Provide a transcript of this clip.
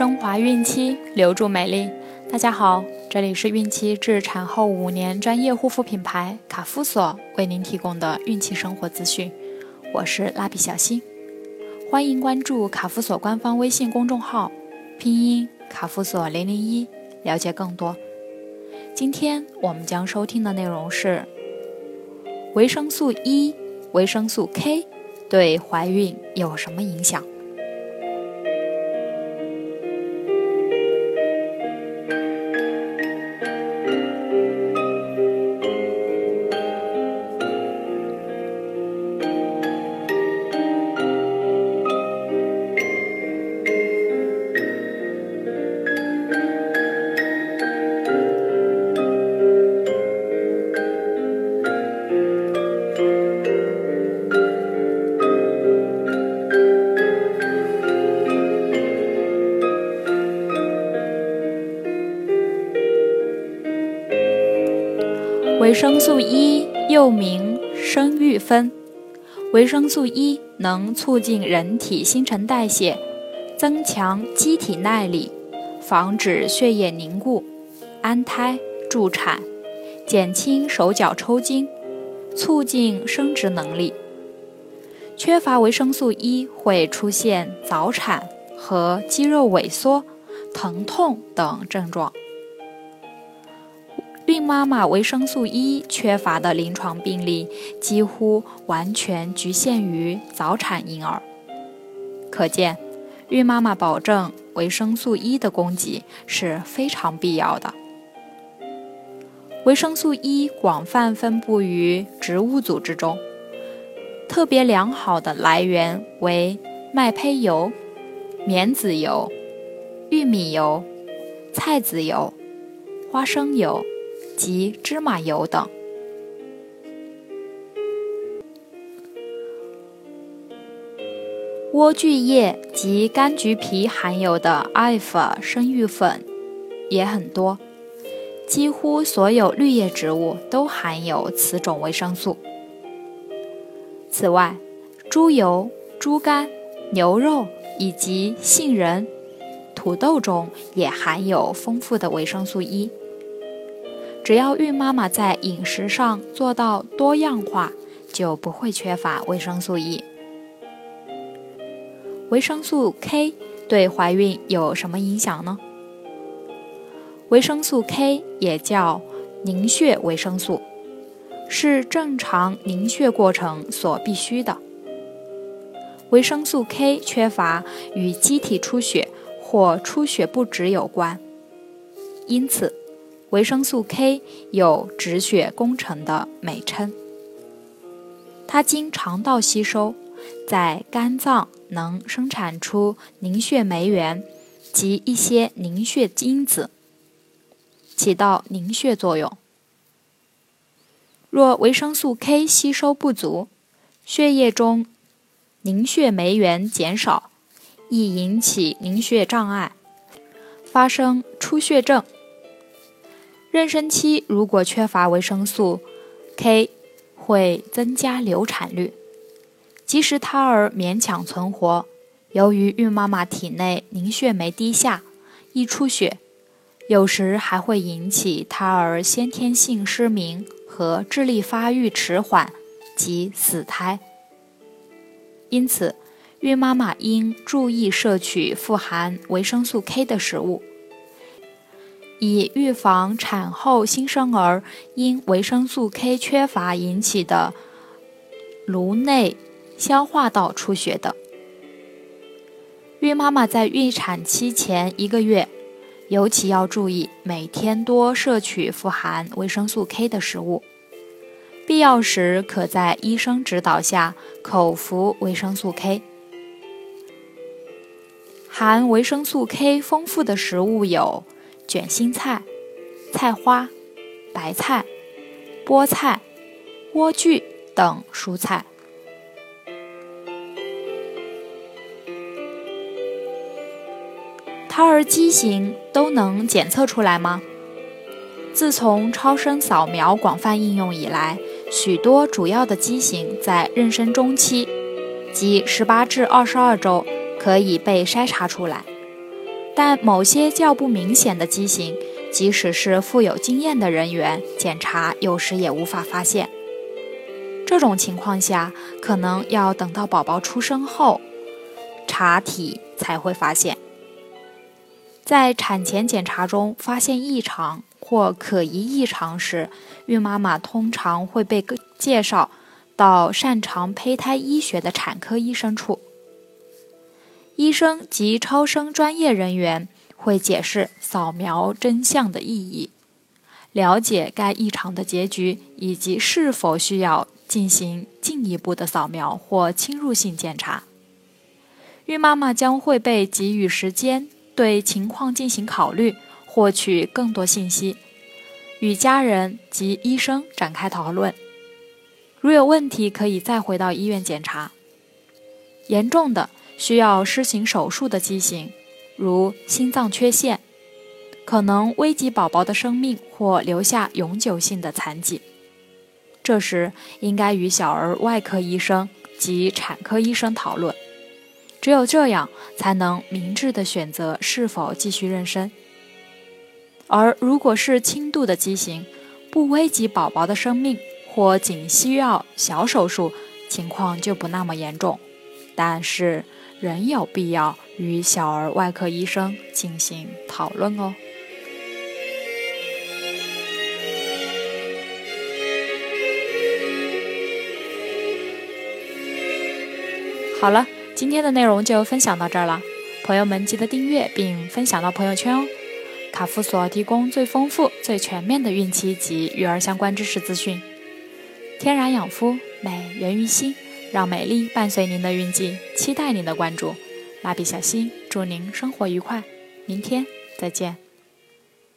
升华孕期，留住美丽。大家好，这里是孕期至产后五年专业护肤品牌卡夫索为您提供的孕期生活资讯。我是蜡笔小新，欢迎关注卡夫索官方微信公众号，拼音卡夫索零零一，了解更多。今天我们将收听的内容是维生素 E、维生素 K 对怀孕有什么影响？维生素 E 又名生育酚。维生素 E 能促进人体新陈代谢，增强机体耐力，防止血液凝固，安胎助产，减轻手脚抽筋，促进生殖能力。缺乏维生素 E 会出现早产和肌肉萎缩、疼痛等症状。孕妈妈维生素 E 缺乏的临床病例几乎完全局限于早产婴儿，可见孕妈妈保证维生素 E 的供给是非常必要的。维生素 E 广泛分布于植物组织中，特别良好的来源为麦胚油、棉籽油、玉米油、菜籽油、花生油。及芝麻油等。莴苣叶及柑橘皮含有的艾弗生育粉也很多，几乎所有绿叶植物都含有此种维生素。此外，猪油、猪肝、牛肉以及杏仁、土豆中也含有丰富的维生素 E。只要孕妈妈在饮食上做到多样化，就不会缺乏维生素 E。维生素 K 对怀孕有什么影响呢？维生素 K 也叫凝血维生素，是正常凝血过程所必须的。维生素 K 缺乏与机体出血或出血不止有关，因此。维生素 K 有止血工程的美称，它经肠道吸收，在肝脏能生产出凝血酶原及一些凝血因子，起到凝血作用。若维生素 K 吸收不足，血液中凝血酶原减少，易引起凝血障碍，发生出血症。妊娠期如果缺乏维生素 K，会增加流产率。即使胎儿勉强存活，由于孕妈妈体内凝血酶低下，易出血，有时还会引起胎儿先天性失明和智力发育迟缓及死胎。因此，孕妈妈应注意摄取富含维生素 K 的食物。以预防产后新生儿因维生素 K 缺乏引起的颅内消化道出血等。孕妈妈在预产期前一个月，尤其要注意每天多摄取富含维生素 K 的食物，必要时可在医生指导下口服维生素 K。含维生素 K 丰富的食物有。卷心菜、菜花、白菜、菠菜、莴苣等蔬菜。胎儿畸形都能检测出来吗？自从超声扫描广泛应用以来，许多主要的畸形在妊娠中期，即十八至二十二周可以被筛查出来。但某些较不明显的畸形，即使是富有经验的人员检查，有时也无法发现。这种情况下，可能要等到宝宝出生后查体才会发现。在产前检查中发现异常或可疑异常时，孕妈妈通常会被介绍到擅长胚胎医学的产科医生处。医生及超声专业人员会解释扫描真相的意义，了解该异常的结局以及是否需要进行进一步的扫描或侵入性检查。孕妈妈将会被给予时间对情况进行考虑，获取更多信息，与家人及医生展开讨论。如有问题，可以再回到医院检查。严重的。需要施行手术的畸形，如心脏缺陷，可能危及宝宝的生命或留下永久性的残疾。这时应该与小儿外科医生及产科医生讨论，只有这样才能明智地选择是否继续妊娠。而如果是轻度的畸形，不危及宝宝的生命或仅需要小手术，情况就不那么严重，但是。仍有必要与小儿外科医生进行讨论哦。好了，今天的内容就分享到这儿了，朋友们记得订阅并分享到朋友圈哦。卡夫所提供最丰富、最全面的孕期及育儿相关知识资讯，天然养肤，美源于心。让美丽伴随您的运气，期待您的关注。蜡笔小新，祝您生活愉快，明天再见。